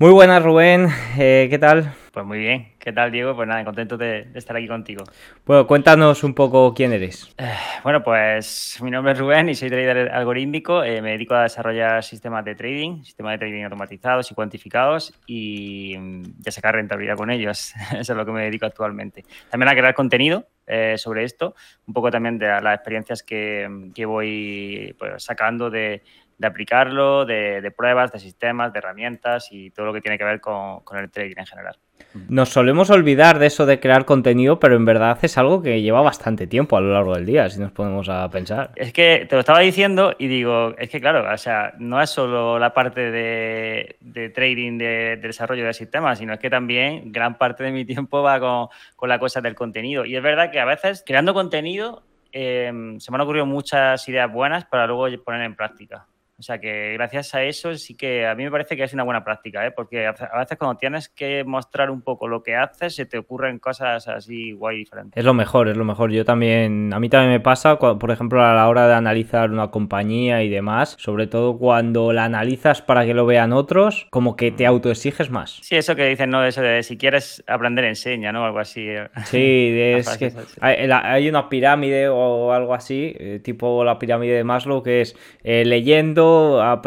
Muy buenas, Rubén. Eh, ¿Qué tal? Pues muy bien. ¿Qué tal, Diego? Pues nada, contento de, estar aquí contigo. Bueno, cuéntanos un poco quién eres. Eh, bueno, pues mi nombre es Rubén y soy trader algorítmico. Eh, me dedico a desarrollar sistemas de trading, sistemas de trading automatizados y cuantificados y mm, ya sacar rentabilidad con ellos. Eso es lo que me dedico actualmente. También a crear contenido sobre esto, un poco también de las experiencias que, que voy pues, sacando de, de aplicarlo, de, pruebas, de sistemas, de herramientas y todo lo que tiene que ver con, con el trading en general. Nos solemos olvidar de eso de crear contenido, pero en verdad es algo que lleva bastante tiempo a lo largo del día, si nos ponemos a pensar. Es que te lo estaba diciendo y digo, es que claro, o sea, no es solo la parte de, trading, de, desarrollo de sistemas, sino es que también gran parte de mi tiempo va con, con la cosa del contenido. Y es verdad que a veces creando contenido eh, se me han ocurrido muchas ideas buenas para luego poner en práctica. O sea que gracias a eso sí que a mí me parece que es una buena práctica, ¿eh? porque a veces cuando tienes que mostrar un poco lo que haces, se te ocurren cosas así guay diferentes. Es lo mejor, es lo mejor. Yo también, a mí también me pasa, por ejemplo, a la hora de analizar una compañía y demás, sobre todo cuando la analizas para que lo vean otros, como que te autoexiges más. Sí, eso que dicen, ¿no? Eso de si quieres aprender, enseña, ¿no? Algo así. Eh. Sí, es que hay, una pirámide o algo así, eh, tipo la pirámide de Maslow, que es leyendo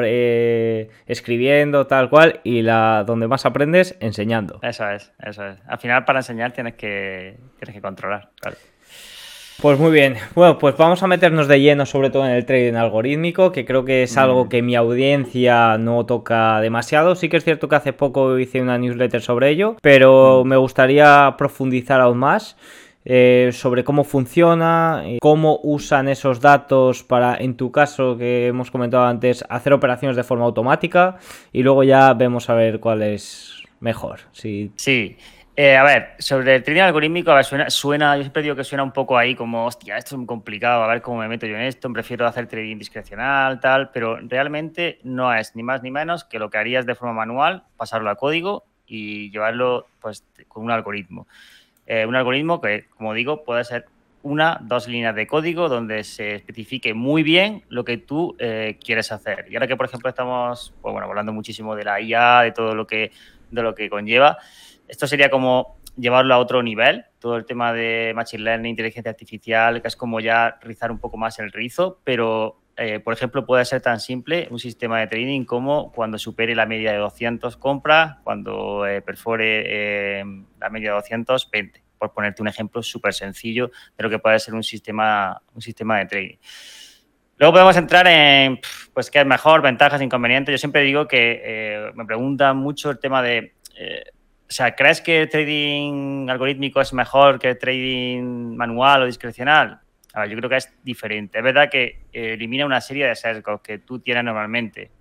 eh, escribiendo, tal cual, y la donde más aprendes, enseñando. Eso es, eso es. Al final, para enseñar tienes que, tienes que controlar, Pues muy bien. Bueno, pues vamos a meternos de lleno sobre todo en el trading algorítmico, que creo que es algo que mi audiencia no toca demasiado. Sí que es cierto que hace poco hice una newsletter sobre ello, pero me gustaría profundizar aún más. Eh, sobre cómo funciona, eh, cómo usan esos datos para, en tu caso que hemos comentado antes, hacer operaciones de forma automática y luego ya vemos a ver cuál es mejor. Sí. sí. Eh, a ver, sobre el trading algorítmico, a ver, suena, suena, yo siempre digo que suena un poco ahí como, hostia, esto es muy complicado, a ver cómo me meto yo en esto, prefiero hacer trading discrecional, tal, pero realmente no es ni más ni menos que lo que harías de forma manual, pasarlo a código y llevarlo pues con un algoritmo. Eh, un algoritmo que, como digo, puede ser una, dos líneas de código donde se especifique muy bien lo que tú eh, quieres hacer. Y ahora que, por ejemplo, estamos pues, hablando muchísimo de la IA, de todo lo que, de lo que conlleva, esto sería como llevarlo a otro nivel, todo el tema de Machine Learning, inteligencia artificial, que es como ya rizar un poco más el rizo, pero eh, por ejemplo, puede ser tan simple un sistema de trading como cuando supere la media de 200 compras, cuando eh, perfore eh, la media de 220, por ponerte un ejemplo súper sencillo de lo que puede ser un sistema, un sistema de trading. Luego podemos entrar en pues, qué es mejor, ventajas, inconvenientes. Yo siempre digo que me preguntan mucho el tema de, o sea, ¿crees que el trading algorítmico es mejor que el trading manual o discrecional? Yo creo que es diferente. Es verdad que elimina una serie de sesgos que tú tienes normalmente.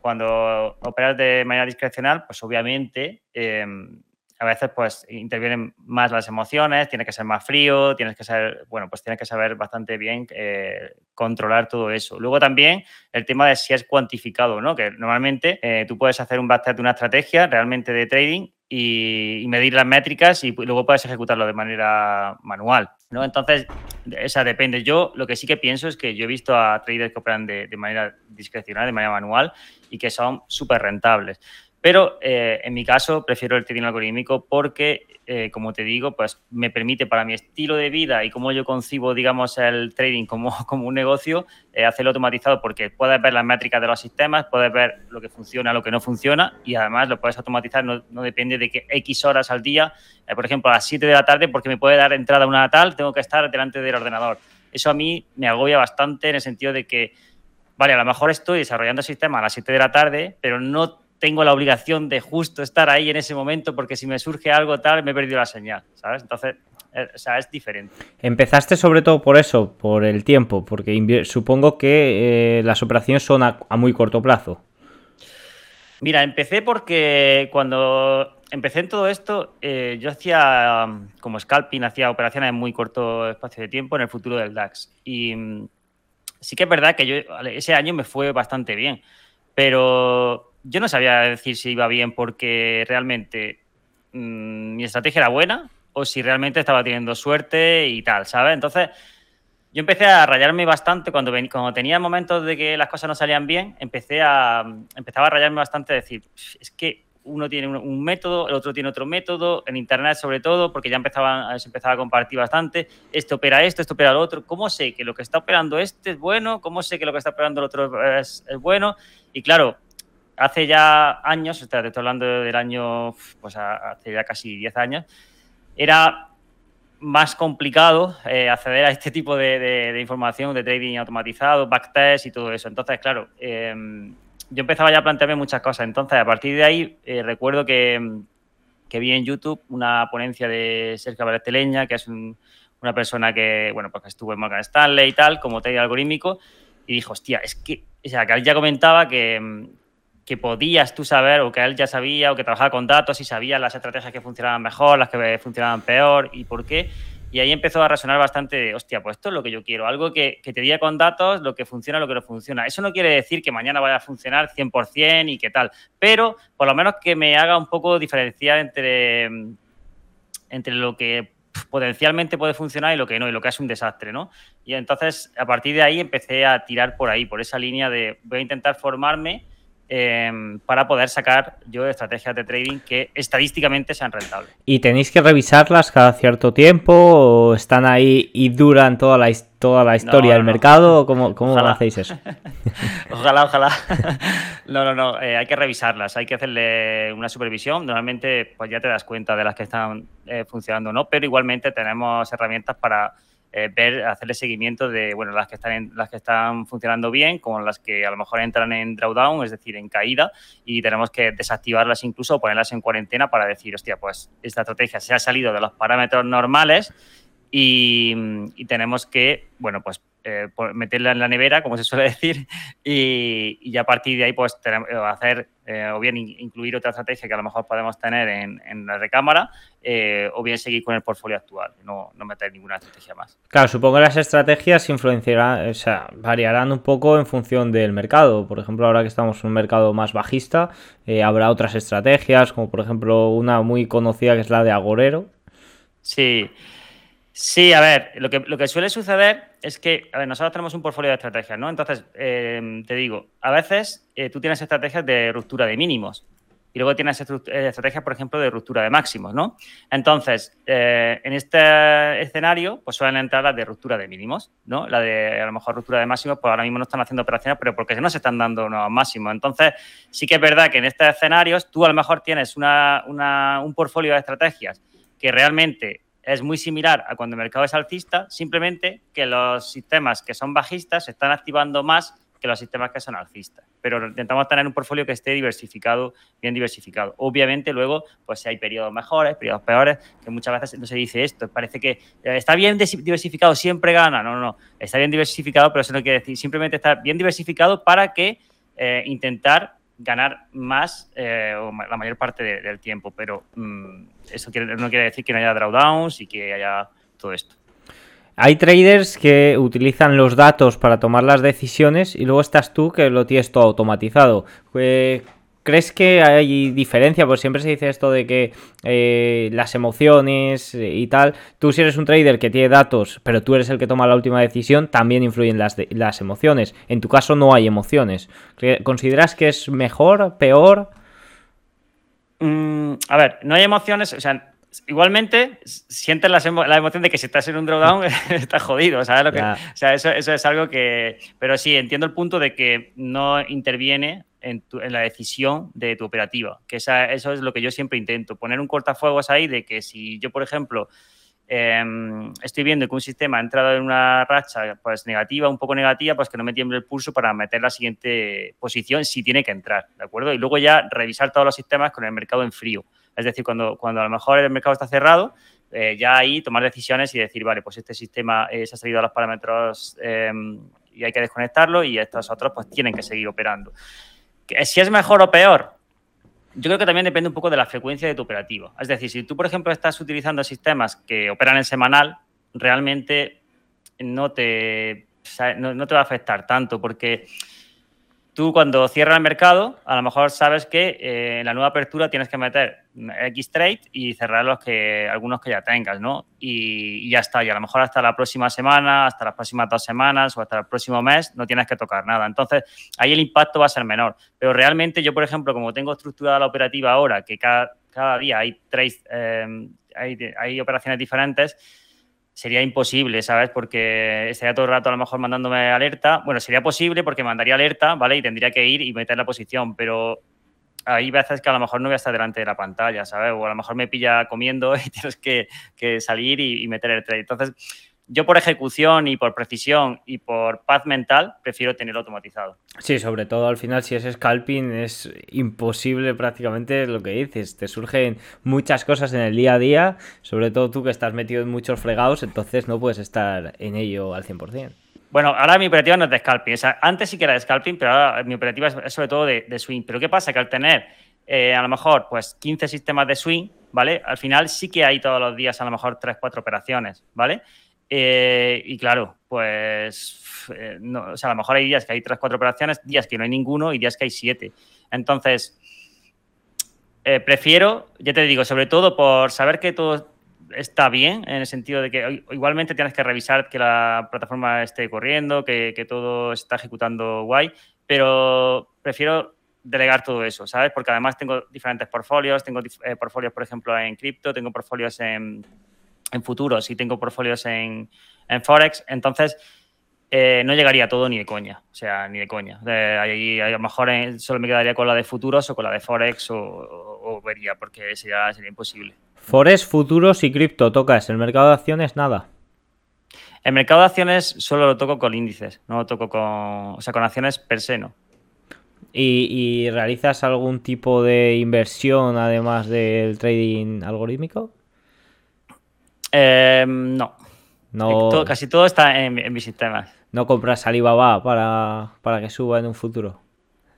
Cuando operas de manera discrecional, pues obviamente em, a veces pues intervienen más las emociones, tienes que ser más frío, tienes que ser, bueno, pues tienes que saber bastante bien eh, controlar todo eso. Luego también el tema de si es cuantificado no, que normalmente eh, tú puedes hacer un backtest de una estrategia realmente de trading y, medir las métricas y luego puedes ejecutarlo de manera manual. ¿No? Entonces, esa depende. Yo lo que sí que pienso es que yo he visto a traders que operan de, de manera discrecional, de manera manual y que son súper rentables. Pero eh, en mi caso prefiero el trading algorítmico porque, eh, como te digo, pues me permite para mi estilo de vida y como yo concibo, digamos, el trading como, como un negocio, eh, hacerlo automatizado porque puedes ver las métricas de los sistemas, puedes ver lo que funciona, lo que no funciona y además lo puedes automatizar, no, no depende de que X horas al día, por ejemplo, a las 7 de la tarde, porque me puede dar entrada una tal, tengo que estar delante del ordenador. Eso a mí me agobia bastante en el sentido de que, vale, a lo mejor estoy desarrollando el sistema a las 7 de la tarde, pero no tengo la obligación de justo estar ahí en ese momento porque si me surge algo tal, me he perdido la señal, ¿sabes? Entonces, eh, o sea, es diferente. Empezaste sobre todo por eso, por el tiempo, porque supongo que eh, las operaciones son a, muy corto plazo. Mira, empecé porque cuando empecé en todo esto, eh, yo hacía como scalping, hacía operaciones en muy corto espacio de tiempo en el futuro del DAX. Y mm, sí que es verdad que yo ese año me fue bastante bien, pero yo no sabía decir si iba bien porque realmente mm, mi estrategia era buena o si realmente estaba teniendo suerte y tal, ¿sabes? Entonces, yo empecé a rayarme bastante cuando, cuando tenía momentos de que las cosas no salían bien, empecé a, empezaba a rayarme bastante, decir, es que uno tiene un, método, el otro tiene otro método, en Internet sobre todo, porque ya empezaban, se empezaba a compartir bastante, esto opera esto, esto opera lo otro, ¿cómo sé que lo que está operando este es bueno? ¿Cómo sé que lo que está operando el otro es, bueno? Y claro, hace ya años, te estoy hablando del año, pues hace ya casi 10 años, era más complicado eh, acceder a este tipo de, información de trading automatizado, backtest y todo eso. Entonces, claro, em, yo empezaba ya a plantearme muchas cosas. Entonces, a partir de ahí, eh, recuerdo que, vi en YouTube una ponencia de Sergio Leña, que es una persona que, bueno, pues estuvo en Morgan Stanley y tal, como trader algorítmico, y dijo, hostia, es que, o sea, que él ya comentaba que, que podías tú saber, o que él ya sabía, o que trabajaba con datos y sabía las estrategias que funcionaban mejor, las que funcionaban peor y por qué. Y ahí empezó a resonar bastante hostia, pues esto es lo que yo quiero, algo que, te diga con datos lo que funciona, lo que no funciona. Eso no quiere decir que mañana vaya a funcionar 100% y qué tal, pero por lo menos que me haga un poco diferenciar entre, entre lo que potencialmente puede funcionar y lo que no, y lo que es un desastre, ¿no? Y entonces, a partir de ahí empecé a tirar por ahí, por esa línea de voy a intentar formarme Em, para poder sacar yo estrategias de trading que estadísticamente sean rentables. ¿Y tenéis que revisarlas cada cierto tiempo o están ahí y duran toda la, toda la historia del mercado? ¿Cómo, cómo hacéis eso? ojalá, ojalá. no, no, no, eh, hay que revisarlas, hay que hacerle una supervisión. Normalmente pues ya te das cuenta de las que están eh, funcionando o no, pero igualmente tenemos herramientas para eh, ver, hacerle seguimiento de bueno, las que están las que están funcionando bien, como las que a lo mejor entran en drawdown, es decir, en caída, y tenemos que desactivarlas incluso o ponerlas en cuarentena para decir, hostia, pues esta estrategia se ha salido de los parámetros normales y, y tenemos que, bueno, pues eh, meterla en la nevera, como se suele decir, y, ya a partir de ahí pues eh, hacer eh, o bien incluir otra estrategia que a lo mejor podemos tener en, la recámara o bien seguir con el portfolio actual, no, no, meter ninguna estrategia más. Claro, supongo que las estrategias influenciarán, o sea, variarán un poco en función del mercado. Por ejemplo, ahora que estamos en un mercado más bajista, habrá otras estrategias, como por ejemplo una muy conocida que es la de Agorero. Sí, Sí, a ver, lo que, lo que suele suceder es que, nosotros tenemos un portfolio de estrategias, ¿no? Entonces, em, te digo, a veces eh, tú tienes estrategias de ruptura de mínimos y luego tienes eh, estrategias, por ejemplo, de ruptura de máximos, ¿no? Entonces, eh, en este escenario, pues suelen entrar las de ruptura de mínimos, ¿no? La de, a lo mejor, ruptura de máximos, pues ahora mismo no están haciendo operaciones, pero porque no se están dando nuevos máximos. Entonces, sí que es verdad que en estos escenarios tú a lo mejor tienes una, un portfolio de estrategias que realmente es muy similar a cuando el mercado es alcista, simplemente que los sistemas que son bajistas se están activando más que los sistemas que son alcistas. Pero intentamos tener un portfolio que esté diversificado, bien diversificado. Obviamente, luego, pues si hay periodos mejores, periodos peores, que muchas veces no se dice esto. Parece que eh, está bien diversificado, siempre gana. No, no, no. Está bien diversificado, pero eso no quiere decir. Simplemente está bien diversificado para que eh, intentar ganar más eh, o la mayor parte del tiempo, pero mm, eso no quiere decir que no haya drawdowns y que haya todo esto. Hay traders que utilizan los datos para tomar las decisiones y luego estás tú que lo tienes todo automatizado. Eh, ¿Crees que hay diferencia? Pues siempre se dice esto de que eh, las emociones y tal. Tú si eres un trader que tiene datos, pero tú eres el que toma la última decisión, también influyen las, las emociones. En tu caso no hay emociones. ¿Consideras que es mejor, peor? Mm, a ver, no hay emociones. O sea, igualmente sientes la, emoción de que si estás en un drawdown estás jodido, ¿sabes? Lo que, O sea, eso, eso es algo que... Pero sí, entiendo el punto de que no interviene en, la decisión de tu operativa. Que esa, eso es lo que yo siempre intento, poner un cortafuegos ahí de que si yo, por ejemplo, em, estoy viendo que un sistema ha entrado en una racha pues negativa, un poco negativa, pues que no me tiemble el pulso para meter la siguiente posición si tiene que entrar, ¿de acuerdo? Y luego ya revisar todos los sistemas con el mercado en frío. Es decir, cuando, cuando a lo mejor el mercado está cerrado, eh, ya ahí tomar decisiones y decir, vale, pues este sistema eh, se ha salido a los parámetros em, y hay que desconectarlo y estos otros pues tienen que seguir operando. Si es mejor o peor, yo creo que también depende un poco de la frecuencia de tu operativo. Es decir, si tú, por ejemplo, estás utilizando sistemas que operan en semanal, realmente no te, no, te va a afectar tanto porque tú cuando cierras el mercado, a lo mejor sabes que eh, en la nueva apertura tienes que meter X trade y cerrar los que, algunos que ya tengas, ¿no? Y, ya está. Y a lo mejor hasta la próxima semana, hasta las próximas dos semanas o hasta el próximo mes no tienes que tocar nada. Entonces, ahí el impacto va a ser menor. Pero realmente yo, por ejemplo, como tengo estructurada la operativa ahora, que cada, día hay, trades, eh, hay operaciones diferentes, sería imposible, ¿sabes? Porque estaría todo el rato a lo mejor mandándome alerta. Bueno, sería posible porque mandaría alerta, ¿vale? Y tendría que ir y meter la posición, pero hay veces que a lo mejor no voy a estar delante de la pantalla, ¿sabes? O a lo mejor me pilla comiendo y tienes que, salir y, y, meter el trade. Entonces, yo por ejecución y por precisión y por paz mental prefiero tenerlo automatizado. Sí, sobre todo al final si es scalping es imposible prácticamente lo que dices. Te surgen muchas cosas en el día a día, sobre todo tú que estás metido en muchos fregados, entonces no puedes estar en ello al 100%. Bueno, ahora mi operativa no es de scalping. O sea, antes sí que era de scalping, pero ahora mi operativa es sobre todo de, swing. Pero ¿qué pasa? Que al tener eh, a lo mejor pues 15 sistemas de swing, ¿vale? Al final sí que hay todos los días a lo mejor 3, 4 operaciones, ¿vale? Eh, y claro, pues eh, no, o sea, a lo mejor hay días que hay tres, cuatro operaciones, días que no hay ninguno y días que hay siete. Entonces, eh, prefiero, ya te digo, sobre todo por saber que todo está bien, en el sentido de que igualmente tienes que revisar que la plataforma esté corriendo, que, que todo está ejecutando guay, pero prefiero delegar todo eso, ¿sabes? Porque además tengo diferentes portfolios, tengo portfolios, por ejemplo, en cripto, tengo portfolios en en futuros y tengo portfolios en, Forex, entonces eh, no llegaría todo ni de coña, o sea, ni de coña. ahí, a lo mejor solo me quedaría con la de futuros o con la de Forex o, vería, porque sería, sería imposible. Forex, futuros y cripto, tocas. ¿El mercado de acciones nada? El mercado de acciones solo lo toco con índices, no lo toco con, o sea, con acciones per se no. ¿Y, realizas algún tipo de inversión además del trading algorítmico? Em, no. no. casi todo está en, en, mis sistemas. ¿No compras Alibaba para, para que suba en un futuro?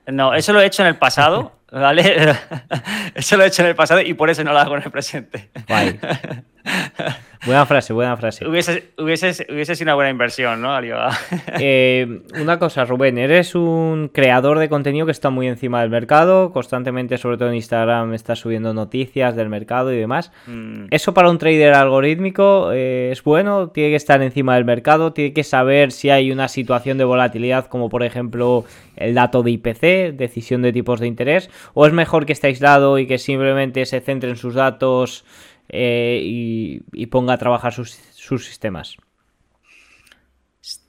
No, eso lo he hecho en el pasado, ¿vale? eso lo he hecho en el pasado y por eso no lo hago en el presente. Buena frase, buena frase. Hubiese, hubiese, sido una buena inversión, ¿no, Alibaba? Eh, una cosa, Rubén, eres un creador de contenido que está muy encima del mercado, constantemente, sobre todo en Instagram, estás subiendo noticias del mercado y demás. Mm. ¿Eso para un trader algorítmico eh, es bueno? ¿Tiene que estar encima del mercado? ¿Tiene que saber si hay una situación de volatilidad, como por ejemplo el dato de IPC, decisión de tipos de interés? ¿O es mejor que esté aislado y que simplemente se centre en sus datos? Eh, y, ponga a trabajar sus, sistemas?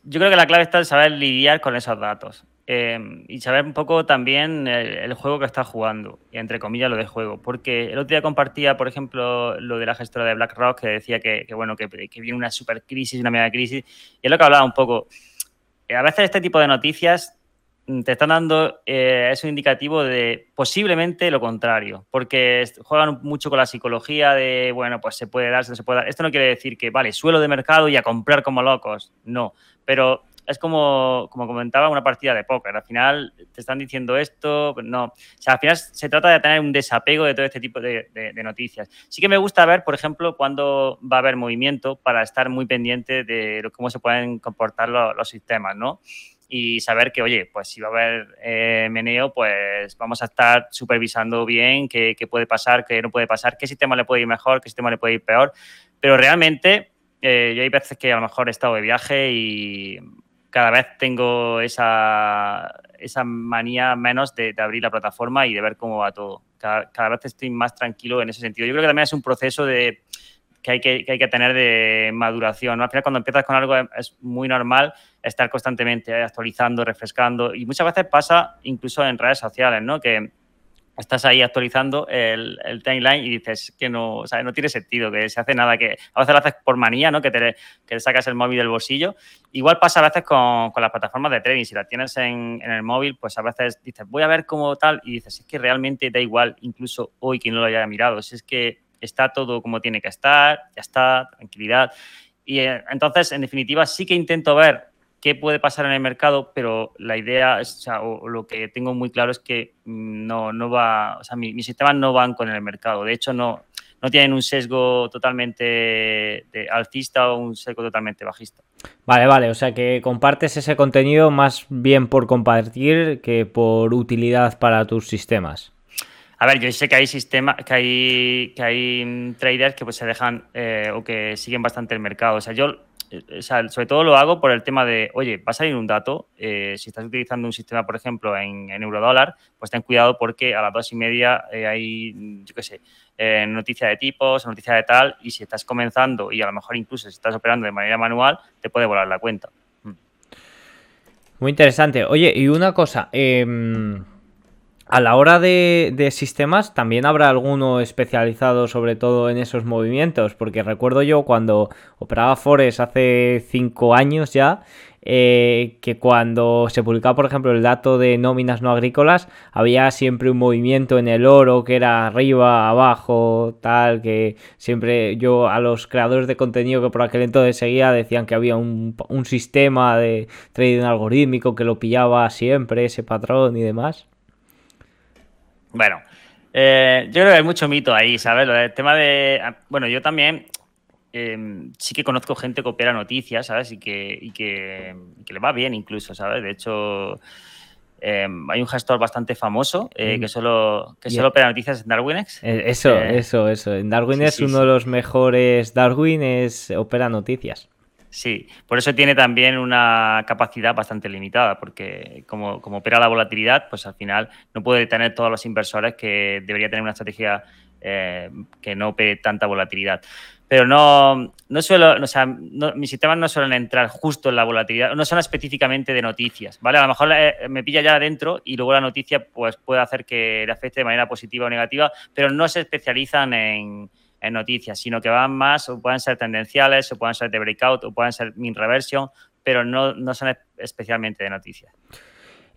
Yo creo que la clave está en saber lidiar con esos datos em, y saber un poco también el, juego que está jugando, entre comillas lo de juego. Porque el otro día compartía, por ejemplo, lo de la gestora de BlackRock que decía que, bueno, que, que viene una super crisis, una mega crisis, y es lo que hablaba un poco. A veces este tipo de noticias te están dando, eh, es un indicativo de posiblemente lo contrario, porque juegan mucho con la psicología de, bueno, pues se puede dar, se puede dar. Esto no quiere decir que, vale, suelo de mercado y a comprar como locos, no, pero es como, como comentaba, una partida de póker. Al final te están diciendo esto, no. O sea, al final se trata de tener un desapego de todo este tipo de, noticias. Sí que me gusta ver, por ejemplo, cuándo va a haber movimiento para estar muy pendiente de cómo se pueden comportar los sistemas, ¿no? Y saber que, oye, pues si va a haber eh, meneo, pues vamos a estar supervisando bien qué, puede pasar, qué no puede pasar, qué sistema le puede ir mejor, qué sistema le puede ir peor. Pero realmente, eh, yo hay veces que a lo mejor he estado de viaje y cada vez tengo esa, esa manía menos de, abrir la plataforma y de ver cómo va todo. Cada, cada vez estoy más tranquilo en ese sentido. Yo creo que también es un proceso de que hay que, hay que tener de maduración. Al final, cuando empiezas con algo es muy normal estar constantemente actualizando, refrescando y muchas veces pasa incluso en redes sociales, ¿no? Que estás ahí actualizando el, el timeline y dices que no, o sea, no tiene sentido, que se hace nada, que a veces lo haces por manía, ¿no? Que te, que sacas el móvil del bolsillo. Igual pasa a veces con, con las plataformas de trading, si la tienes en, en, el móvil, pues a veces dices, voy a ver cómo tal, y dices, es que realmente da igual, incluso hoy que no lo haya mirado, si es que está todo como tiene que estar, ya está, tranquilidad. Y eh, entonces, en definitiva, sí que intento ver qué puede pasar en el mercado, pero la idea, es, o, sea, lo que tengo muy claro es que no, no va, o sea, mis sistemas no van con el mercado. De hecho, no, no tienen un sesgo totalmente alcista o un sesgo totalmente bajista. Vale, vale, o sea que compartes ese contenido más bien por compartir que por utilidad para tus sistemas. A ver, yo sé que hay sistemas, que hay, que hay mm, traders que pues se dejan eh, o que siguen bastante el mercado. O sea, yo sea, sobre todo lo hago por el tema de, oye, va a salir un dato, eh, si estás utilizando un sistema, por ejemplo, en, en eurodólar, pues ten cuidado porque a las dos y media eh, hay, yo qué sé, eh, noticia de tipos, noticia de tal, y si estás comenzando y a lo mejor incluso si estás operando de manera manual, te puede volar la cuenta. Mm. Muy interesante. Oye, y una cosa, eh a la hora de, sistemas, también habrá alguno especializado sobre todo en esos movimientos, porque recuerdo yo cuando operaba Forex hace cinco años ya, eh, que cuando se publicaba, por ejemplo, el dato de nóminas no agrícolas, había siempre un movimiento en el oro que era arriba, abajo, tal, que siempre yo a los creadores de contenido que por aquel entonces seguía decían que había un, un sistema de trading algorítmico que lo pillaba siempre, ese patrón y demás. Bueno, eh, yo creo que hay mucho mito ahí, ¿sabes? El tema de. Ah, bueno, yo también em, sí que conozco gente que opera noticias, ¿sabes? Y que, y que, le va bien incluso, ¿sabes? De hecho, em, hay un gestor bastante famoso eh, que solo, que solo opera noticias en Darwinex. Eh, eso, eso, eso. En Darwin es uno de los mejores. Darwin es opera noticias. Sí, por eso tiene también una capacidad bastante limitada, porque como, opera la volatilidad, pues al final no puede tener todos los inversores que debería tener una estrategia eh, que no opere tanta volatilidad. Pero no, no suelo, o sea, mis sistemas no suelen entrar justo en la volatilidad, no son específicamente de noticias, ¿vale? A lo mejor eh, me pilla ya adentro y luego la noticia pues puede hacer que le afecte de manera positiva o negativa, pero no se especializan en, en noticias, sino que van más, o pueden ser tendenciales, o pueden ser de breakout, o pueden ser min reversion, pero no, no son especialmente de noticias.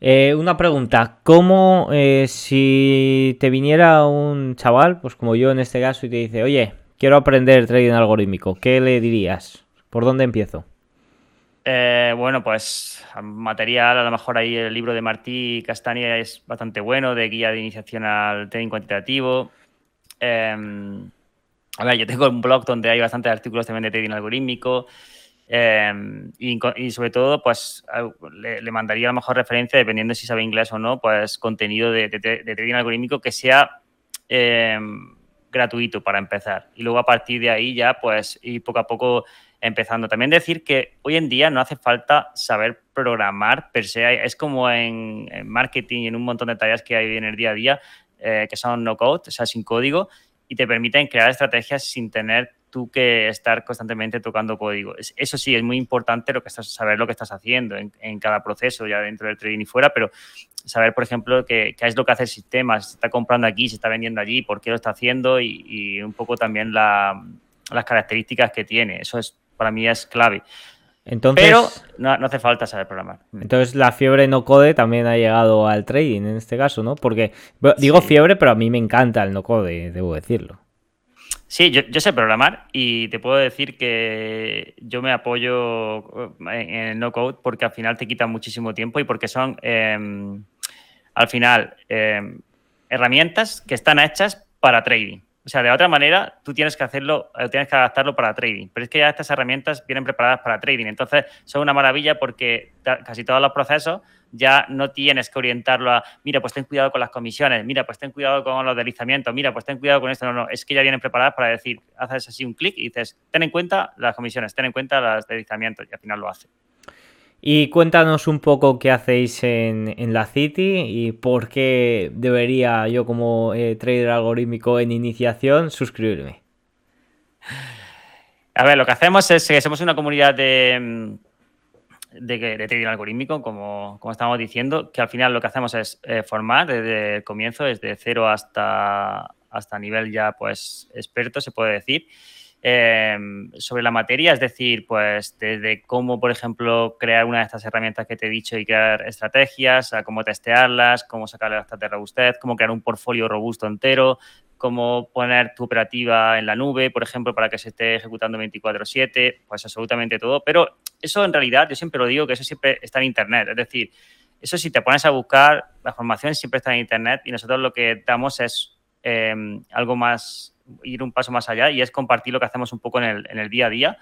Eh, una pregunta, ¿cómo eh, si te viniera un chaval, pues como yo en este caso, y te dice, oye, quiero aprender trading algorítmico, ¿qué le dirías? ¿Por dónde empiezo? Eh, bueno, pues material, a lo mejor ahí el libro de Martí Castaña es bastante bueno, de guía de iniciación al trading cuantitativo. A ver, yo tengo un blog donde hay bastantes artículos también de trading algorítmico. Em, y, sobre todo, pues le, mandaría a lo mejor referencia, dependiendo si sabe inglés o no, pues contenido de, trading algorítmico que sea em, gratuito para empezar. Y luego a partir de ahí ya, pues ir poco a poco empezando. También decir que hoy en día no hace falta saber programar per se. Es como en, marketing y en un montón de tareas que hay en el día a día, eh, que son no code, o sea, sin código y te permiten crear estrategias sin tener tú que estar constantemente tocando código. Eso sí, es muy importante lo que estás, saber lo que estás haciendo en, cada proceso, ya dentro del trading y fuera, pero saber, por ejemplo, qué, es lo que hace el sistema, si está comprando aquí, si está vendiendo allí, por qué lo está haciendo y, un poco también las características que tiene. Eso es para mí es clave. Entonces, Pero no, hace falta saber programar. Entonces la fiebre no code también ha llegado al trading en este caso, ¿no? Porque digo fiebre, pero a mí me encanta el no code, debo decirlo. Sí, yo, sé programar y te puedo decir que yo me apoyo en el no code porque al final te quita muchísimo tiempo y porque son em, al final em, herramientas que están hechas para trading. O sea, de otra manera, tú tienes que hacerlo, eh, tienes que adaptarlo para trading. Pero es que ya estas herramientas vienen preparadas para trading. Entonces, son una maravilla porque casi todos los procesos ya no tienes que orientarlo a, mira, pues ten cuidado con las comisiones, mira, pues ten cuidado con los deslizamientos, mira, pues ten cuidado con esto. No, no, es que ya vienen preparadas para decir, haces así un clic y dices, ten en cuenta las comisiones, ten en cuenta los deslizamientos y al final lo hace. Y cuéntanos un poco qué hacéis en, la City y por qué debería yo como eh, trader algorítmico en iniciación suscribirme. A ver, lo que hacemos es que somos una comunidad de, mm, de, trading algorítmico, como, como, estamos diciendo, que al final lo que hacemos es eh, formar desde el comienzo, desde cero hasta, hasta nivel ya pues experto, se puede decir. Em, sobre la materia, es decir, pues desde cómo, por ejemplo, crear una de estas herramientas que te he dicho y crear estrategias, a cómo testearlas, cómo sacarle bastante robustez, cómo crear un portfolio robusto entero, cómo poner tu operativa en la nube, por ejemplo, para que se esté ejecutando 24/7, pues absolutamente todo. Pero eso en realidad, yo siempre lo digo, que eso siempre está en Internet. Es decir, eso si te pones a buscar, la formación siempre está en Internet y nosotros lo que damos es em, algo más ir un paso más allá y es compartir lo que hacemos un poco en el, en el día a día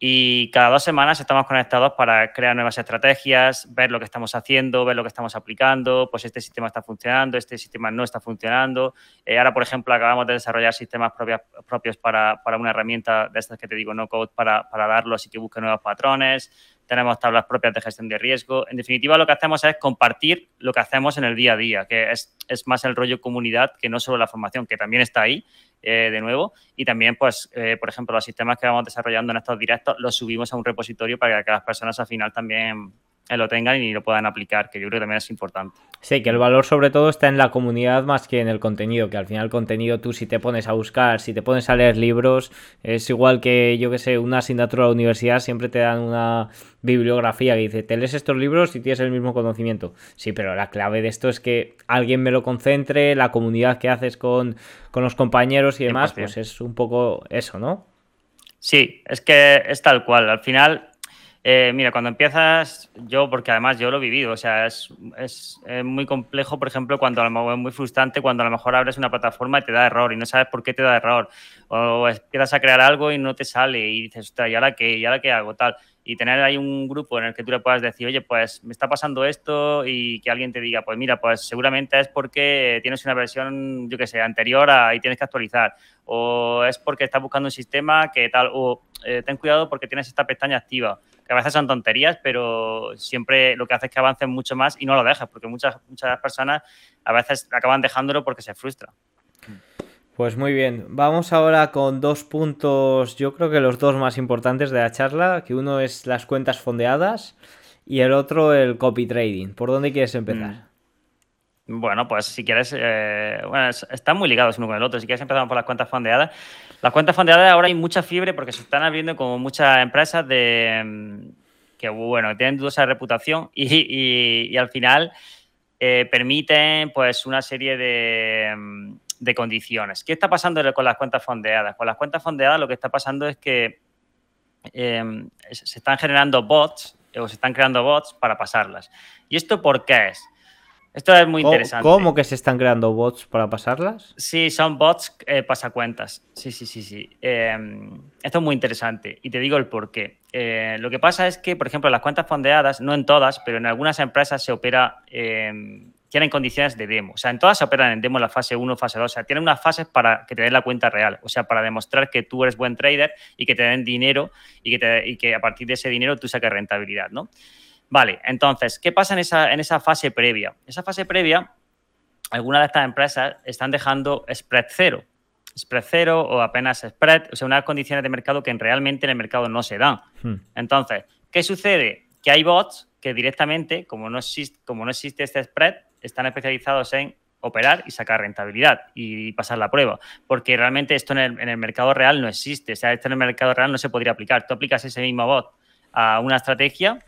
y cada dos semanas estamos conectados para crear nuevas estrategias, ver lo que estamos haciendo, ver lo que estamos aplicando, pues este sistema está funcionando, este sistema no está funcionando. Eh, ahora, por ejemplo, acabamos de desarrollar sistemas propios, propios para, para, una herramienta de estas que te digo, no code, para, para darlos y que busque nuevos patrones. Tenemos tablas propias de gestión de riesgo. En definitiva, lo que hacemos es compartir lo que hacemos en el día a día, que es, es más el rollo comunidad que no solo la formación, que también está ahí, eh, de nuevo. Y también, pues, eh, por ejemplo, los sistemas que vamos desarrollando en estos directos los subimos a un repositorio para que las personas al final también lo tengan y lo puedan aplicar, que yo creo que también es importante. Sí, que el valor sobre todo está en la comunidad más que en el contenido, que al final el contenido tú si te pones a buscar, si te pones a leer libros, es igual que yo que sé, una asignatura de la universidad, siempre te dan una bibliografía que dice, te lees estos libros y tienes el mismo conocimiento. Sí, pero la clave de esto es que alguien me lo concentre, la comunidad que haces con, con los compañeros y demás, pues es un poco eso, ¿no? Sí, es que es tal cual. Al final, eh, mira, cuando empiezas, yo, porque además yo lo he vivido, o sea, es, es, muy complejo, por ejemplo, cuando a lo mejor es muy frustrante, cuando a lo mejor abres una plataforma y te da error y no sabes por qué te da error, o empiezas a crear algo y no te sale y dices, ostras, ¿y ahora qué? ¿Y ahora qué hago? Tal. Y tener ahí un grupo en el que tú le puedas decir, oye, pues me está pasando esto y que alguien te diga, pues mira, pues seguramente es porque tienes una versión, yo qué sé, anterior a, y tienes que actualizar, o es porque estás buscando un sistema que tal, o eh, ten cuidado porque tienes esta pestaña activa que a veces son tonterías, pero siempre lo que hace es que avancen mucho más y no lo dejas, porque muchas, muchas personas a veces acaban dejándolo porque se frustran. Pues muy bien, vamos ahora con dos puntos, yo creo que los dos más importantes de la charla, que uno es las cuentas fondeadas y el otro el copy trading. ¿Por dónde quieres empezar? Mm. Bueno, pues si quieres, eh, bueno, están muy ligados uno con el otro. Si quieres empezamos por las cuentas fondeadas. Las cuentas fondeadas ahora hay mucha fiebre porque se están abriendo como muchas empresas de mm, que, bueno, tienen dudosa reputación y, al final eh, permiten pues una serie mm, de, condiciones. ¿Qué está pasando con las cuentas fondeadas? Con las cuentas fondeadas lo que está pasando es que em, se están generando bots o se están creando bots para pasarlas. ¿Y esto por qué es? Esto es muy interesante. ¿Cómo que se están creando bots para pasarlas? Sí, son bots eh, pasacuentas. Sí, sí, sí, sí. Em, esto es muy interesante y te digo el por qué. Eh, lo que pasa es que, por ejemplo, las cuentas fondeadas, no en todas, pero en algunas empresas se opera, em, tienen condiciones de demo. O sea, en todas se operan en demo en la fase 1, fase 2. O sea, tienen unas fases para que te den la cuenta real. O sea, para demostrar que tú eres buen trader y que te den dinero y que, y que a partir de ese dinero tú saques rentabilidad, ¿no? Vale, entonces, ¿qué pasa en esa, en esa fase previa? Esa fase previa, algunas de estas empresas están dejando spread cero. Spread cero o apenas spread, o sea, unas condiciones de mercado que realmente en el mercado no se dan. Hmm. Entonces, ¿qué sucede? Que hay bots que directamente, como no, existe, como no existe este spread, están especializados en operar y sacar rentabilidad y pasar la prueba. Porque realmente esto en el, en el, mercado real no existe. O sea, esto en el mercado real no se podría aplicar. Tú aplicas ese mismo bot a una estrategia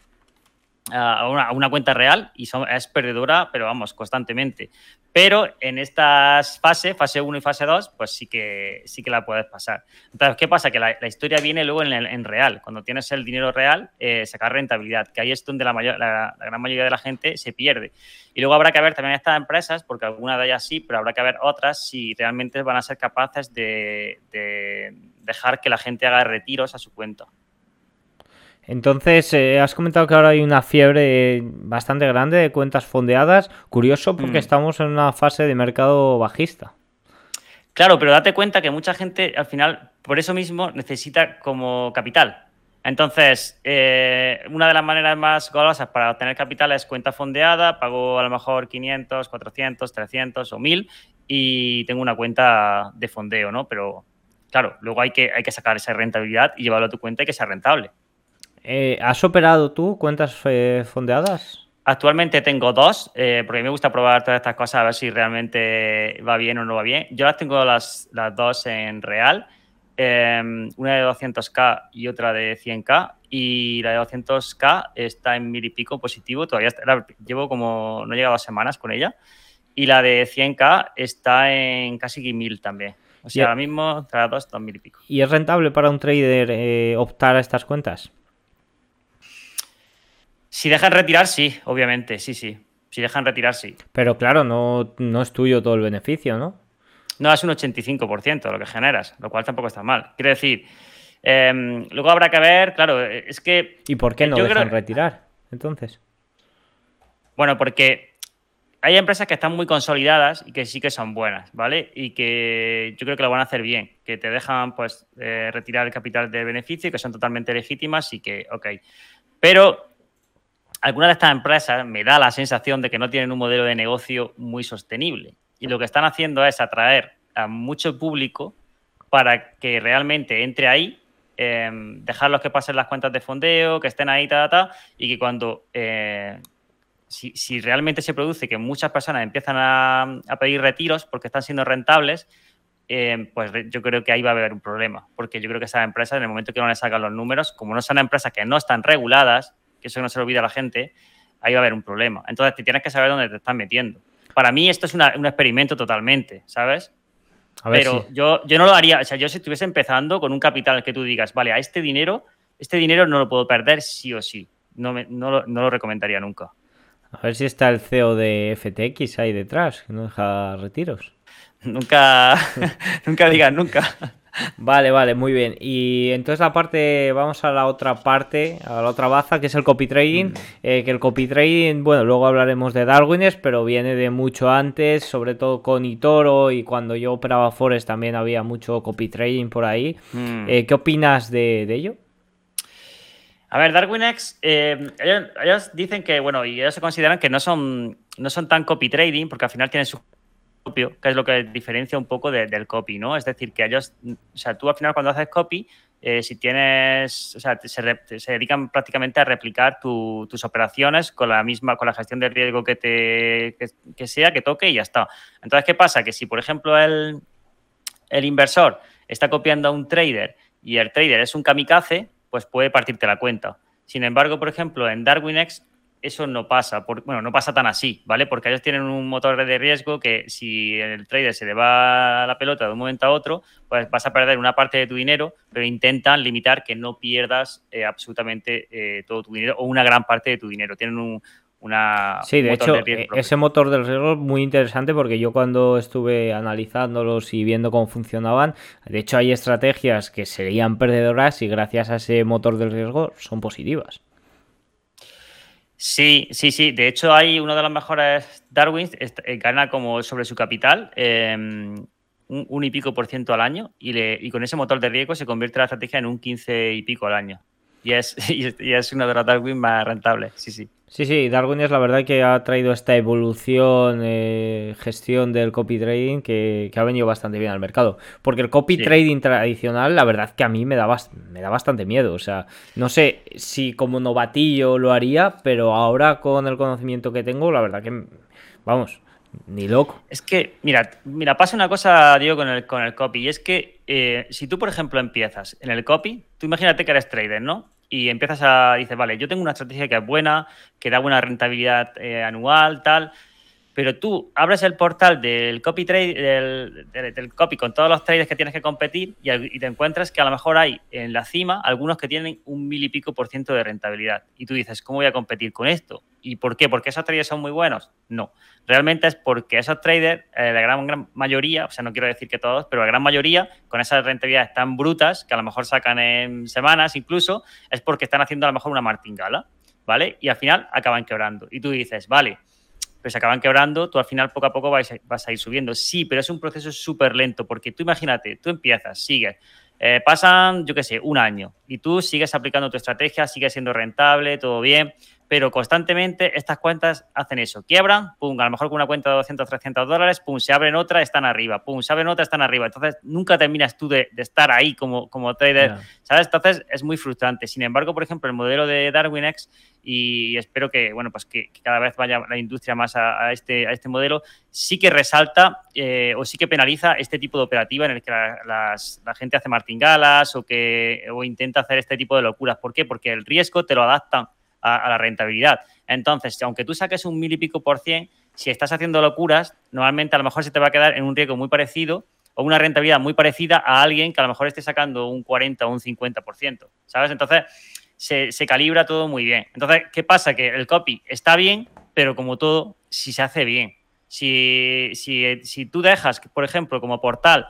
a una, cuenta real y es perdedora, pero vamos, constantemente. Pero en estas fases, fase 1 y fase 2, pues sí que, sí que la puedes pasar. Entonces, ¿qué pasa? Que la, historia viene luego en, en, real. Cuando tienes el dinero real, eh, sacar rentabilidad, que ahí es donde la, mayor, la, gran mayoría de la gente se pierde. Y luego habrá que ver también estas empresas, porque algunas de ellas sí, pero habrá que ver otras si realmente van a ser capaces de dejar que la gente haga retiros a su cuenta. Entonces, eh, has comentado que ahora hay una fiebre bastante grande de cuentas fondeadas. Curioso porque mm. estamos en una fase de mercado bajista. Claro, pero date cuenta que mucha gente al final, por eso mismo, necesita como capital. Entonces, eh, una de las maneras más golosas para obtener capital es cuenta fondeada, pago a lo mejor 500, 400, 300 o 1000 y tengo una cuenta de fondeo, ¿no? Pero claro, luego hay que, hay que sacar esa rentabilidad y llevarlo a tu cuenta y que sea rentable. Eh, ¿Has operado tú cuentas eh, fondeadas? Actualmente tengo dos, eh, porque me gusta probar todas estas cosas a ver si realmente va bien o no va bien. Yo las tengo las, las dos en real, em, una de 200k y otra de 100k, y la de 200k está en mil y pico positivo, todavía llevo como, no he llegado a semanas con ella, y la de 100k está en casi mil también. O sea, ahora mismo, cada dos, dos mil y pico. ¿Y es rentable para un trader optar a estas cuentas? Si dejan retirar, sí, obviamente, sí, sí. Si dejan retirar, sí. Pero claro, no, no es tuyo todo el beneficio, ¿no? no es un 85% lo que generas, lo cual tampoco está mal. Quiero decir, em, luego habrá que ver, claro, es que... ¿Y por qué no dejan retirar entonces? Bueno, porque hay empresas que están muy consolidadas y que sí que son buenas, ¿vale? Y que yo creo que lo van a hacer bien, que te dejan pues eh, retirar el capital de beneficio, que son totalmente legítimas y que, ok. Pero algunas de estas empresas me da la sensación de que no tienen un modelo de negocio muy sostenible. Y lo que están haciendo es atraer a mucho público para que realmente entre ahí, em, dejarlos que pasen las cuentas de fondeo, que estén ahí, ta, ta, y que cuando, eh, si, realmente se produce que muchas personas empiezan a, pedir retiros porque están siendo rentables, em, pues yo creo que ahí va a haber un problema, porque yo creo que esas empresas, en el momento que no les sacan los números, como no son empresas que no están reguladas, eso no se lo olvida a la gente, ahí va a haber un problema. Entonces, te tienes que saber dónde te estás metiendo. Para mí esto es un experimento totalmente, ¿sabes? Pero yo, yo no lo haría, o sea, yo si estuviese empezando con un capital que tú digas, vale, a este dinero, este dinero no lo puedo perder sí o sí. No, no, no lo recomendaría nunca. A ver si está el CEO de FTX ahí detrás, que no deja retiros. Nunca, nunca digas nunca. Vale, vale, muy bien. Y entonces la parte, vamos a la otra parte, a la otra baza, que es el copy trading. Mm. Eh, que el copy trading, bueno, luego hablaremos de Darwines, pero viene de mucho antes, sobre todo con Itoro y cuando yo operaba Forest también había mucho copy trading por ahí. Mm. Eh, ¿Qué opinas de, ello? A ver, Darwinex, eh, ellos, dicen que, bueno, y ellos se consideran que no son, no son tan copy trading, porque al final tienen su que es lo que diferencia un poco del copy, ¿no? Es decir, que ellos, o sea, tú al final cuando haces copy, eh, si tienes, o sea, se, dedican prácticamente a replicar tus operaciones con la misma, con la gestión de riesgo que te que, sea, que toque y ya está. Entonces, ¿qué pasa? Que si, por ejemplo, el, el inversor está copiando a un trader y el trader es un kamikaze, pues puede partirte la cuenta. Sin embargo, por ejemplo, en DarwinX eso no pasa, bueno, no pasa tan así, ¿vale? Porque ellos tienen un motor de riesgo que si el trader se le va la pelota de un momento a otro, pues vas a perder una parte de tu dinero, pero intentan limitar que no pierdas eh, absolutamente eh, todo tu dinero o una gran parte de tu dinero. Tienen un, una... Sí, de hecho, e, ese motor del riesgo es muy interesante porque yo cuando estuve analizándolos y viendo cómo funcionaban, de hecho hay estrategias que serían perdedoras y gracias a ese motor del riesgo son positivas. Sí, sí, sí. De hecho, hay uno de los mejores Darwins, eh, gana como sobre su capital em, un, y pico por ciento al año y, le, y, con ese motor de riesgo se convierte la estrategia en un 15 y pico al año. Y es, y es una de las Darwin más rentables, sí, sí. Sí, sí, Darwin es la verdad que ha traído esta evolución, eh, gestión del copy trading que, ha venido bastante bien al mercado. Porque el copy trading tradicional, la verdad que a mí me da, me da bastante miedo. O sea, no sé si como novatillo lo haría, pero ahora con el conocimiento que tengo, la verdad que, vamos, ni loco. Es que, mira, mira, pasa una cosa, Diego, con el, con el copy. Y es que eh, si tú, por ejemplo, empiezas en el copy, tú imagínate que eres trader, ¿no? y empiezas a, dices, vale, yo tengo una estrategia que es buena, que da buena rentabilidad eh, anual, tal, pero tú abres el portal del copy trade, del, copy con todos los traders que tienes que competir y, te encuentras que a lo mejor hay en la cima algunos que tienen un mil y pico por ciento de rentabilidad. Y tú dices, ¿cómo voy a competir con esto? ¿Y por qué? ¿Porque esos traders son muy buenos? No. Realmente es porque esos traders, eh, la gran, gran mayoría, o sea, no quiero decir que todos, pero la gran mayoría, con esas rentabilidades tan brutas, que a lo mejor sacan en semanas incluso, es porque están haciendo a lo mejor una martingala, ¿vale? Y al final acaban quebrando. Y tú dices, vale, pero se acaban quebrando, tú al final poco a poco vas, vas a ir subiendo. Sí, pero es un proceso súper lento, porque tú imagínate, tú empiezas, sigues, eh, pasan, yo qué sé, un año, y tú sigues aplicando tu estrategia, sigues siendo rentable, todo bien, pero constantemente estas cuentas hacen eso, quiebran, pum, a lo mejor con una cuenta de 200, 300 dólares, pum, se abren otra, están arriba, pum, se abren otra, están arriba. Entonces, nunca terminas tú de, estar ahí como, como trader, ¿sabes? Entonces, es muy frustrante. Sin embargo, por ejemplo, el modelo de DarwinX, y espero que, bueno, pues que, cada vez vaya la industria más a, este, a este modelo, sí que resalta eh, o sí que penaliza este tipo de operativa en el que la, gente hace martingalas o, que, o intenta hacer este tipo de locuras. ¿Por qué? Porque el riesgo te lo adaptan a, la rentabilidad. Entonces, aunque tú saques un mil y pico por cien, si estás haciendo locuras, normalmente a lo mejor se te va a quedar en un riesgo muy parecido o una rentabilidad muy parecida a alguien que a lo mejor esté sacando un 40 o un 50%, ¿sabes? Entonces, se, calibra todo muy bien. Entonces, ¿qué pasa? Que el copy está bien, pero como todo, si se hace bien. Si, si, si tú dejas, por ejemplo, como portal,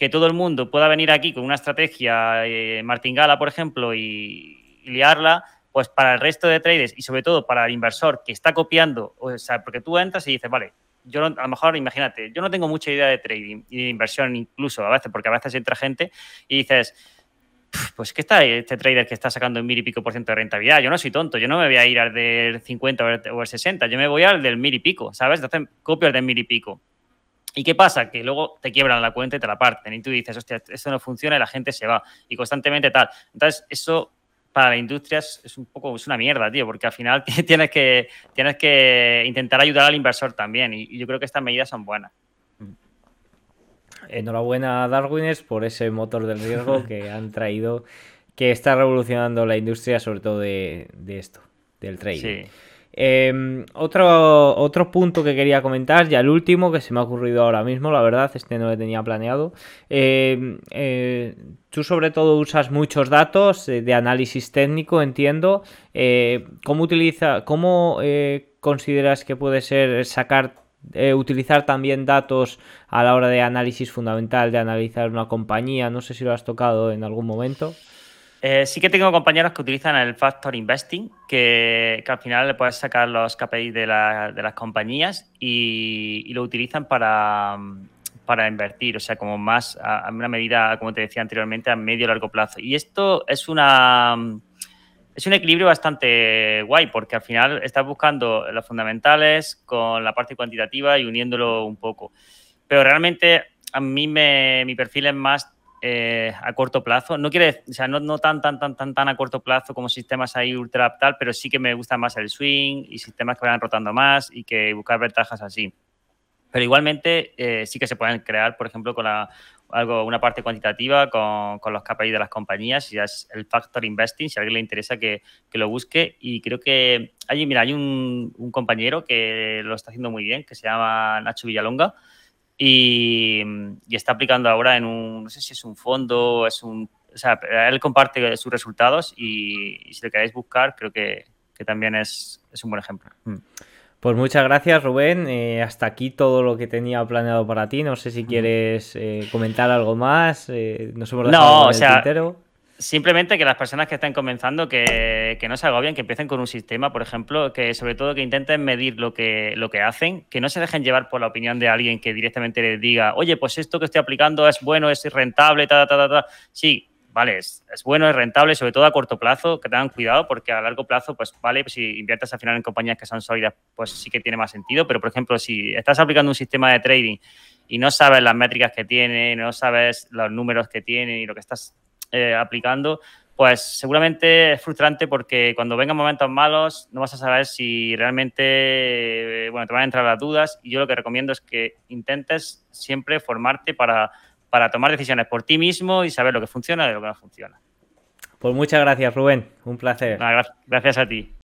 que todo el mundo pueda venir aquí con una estrategia eh, martingala, por ejemplo, y, liarla, pues para el resto de traders y sobre todo para el inversor que está copiando, o sea, porque tú entras y dices, vale, yo a lo mejor, imagínate, yo no tengo mucha idea de trading y de inversión incluso a veces, porque a veces entra gente y dices, pues que está este trader que está sacando el mil y pico por ciento de rentabilidad. Yo no soy tonto, yo no me voy a ir al del 50 o el 60, yo me voy al del mil y pico, ¿sabes? Entonces copio el del mil y pico. ¿Y qué pasa? Que luego te quiebran la cuenta y te la parten. Y tú dices, hostia, esto no funciona y la gente se va. Y constantemente tal. Entonces, eso para la industria es, un poco, es una mierda, tío, porque al final tienes que, tienes que intentar ayudar al inversor también. Y, yo creo que estas medidas son buenas. Enhorabuena a Darwiners por ese motor del riesgo que han traído, que está revolucionando la industria, sobre todo de, esto, del trading. Em, otro, otro punto que quería comentar, ya el último que se me ha ocurrido ahora mismo, la verdad, este no lo tenía planeado. Em, eh, tú sobre todo usas muchos datos de análisis técnico, entiendo. Eh, ¿Cómo utiliza, cómo eh, consideras que puede ser sacar utilizar también datos a la hora de análisis fundamental, de analizar una compañía. No sé si lo has tocado en algún momento. Eh, sí que tengo compañeros que utilizan el Factor Investing, que, al final le puedes sacar los KPIs de, las compañías y, lo utilizan para, invertir, o sea, como más a, una medida, como te decía anteriormente, a medio y largo plazo. Y esto es una un equilibrio bastante guay, porque al final estás buscando los fundamentales con la parte cuantitativa y uniéndolo un poco. Pero realmente a mí me, mi perfil es más eh, a corto plazo. No quiere, o sea, no, no, tan, tan, tan, tan, tan a corto plazo como sistemas ahí ultra tal, pero sí que me gusta más el swing y sistemas que vayan rotando más y que buscar ventajas así. Pero igualmente eh, sí que se pueden crear, por ejemplo, con la, algo, una parte cuantitativa con, con, los KPI de las compañías, y es el factor investing, si a alguien le interesa que, que lo busque. Y creo que hay, mira, hay un, un, compañero que lo está haciendo muy bien, que se llama Nacho Villalonga, y, está aplicando ahora en un, no sé si es un fondo, es un, o sea, él comparte sus resultados y, si lo queréis buscar, creo que, que también es, es, un buen ejemplo. Mm. Pues muchas gracias, Rubén. Eh, hasta aquí todo lo que tenía planeado para ti. No sé si quieres eh, comentar algo más. Eh, nos hemos no, o sea, Simplemente que las personas que están comenzando que, que, no se agobien, que empiecen con un sistema, por ejemplo, que sobre todo que intenten medir lo que, lo que hacen, que no se dejen llevar por la opinión de alguien que directamente les diga, oye, pues esto que estoy aplicando es bueno, es rentable, ta, ta, ta, ta. Sí, vale, es, bueno, es rentable, sobre todo a corto plazo, que tengan cuidado, porque a largo plazo, pues vale, pues, si inviertes al final en compañías que son sólidas, pues sí que tiene más sentido. Pero, por ejemplo, si estás aplicando un sistema de trading y no sabes las métricas que tiene, no sabes los números que tiene y lo que estás eh, aplicando, pues seguramente es frustrante porque cuando vengan momentos malos no vas a saber si realmente, bueno, te van a entrar las dudas y yo lo que recomiendo es que intentes siempre formarte para, para tomar decisiones por ti mismo y saber lo que funciona y lo que no funciona. Pues muchas gracias, Rubén. Un placer. gracias a ti.